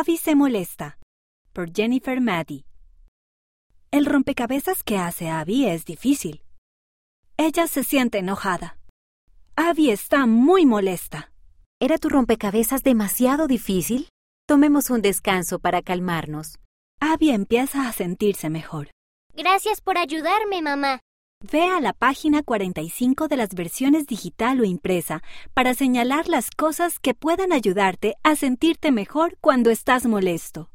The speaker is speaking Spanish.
Abby se molesta. Por Jennifer Maddy. El rompecabezas que hace Abby es difícil. Ella se siente enojada. Abby está muy molesta. ¿Era tu rompecabezas demasiado difícil? Tomemos un descanso para calmarnos. Abby empieza a sentirse mejor. Gracias por ayudarme, mamá. Ve a la página 45 de las versiones digital o impresa para señalar las cosas que puedan ayudarte a sentirte mejor cuando estás molesto.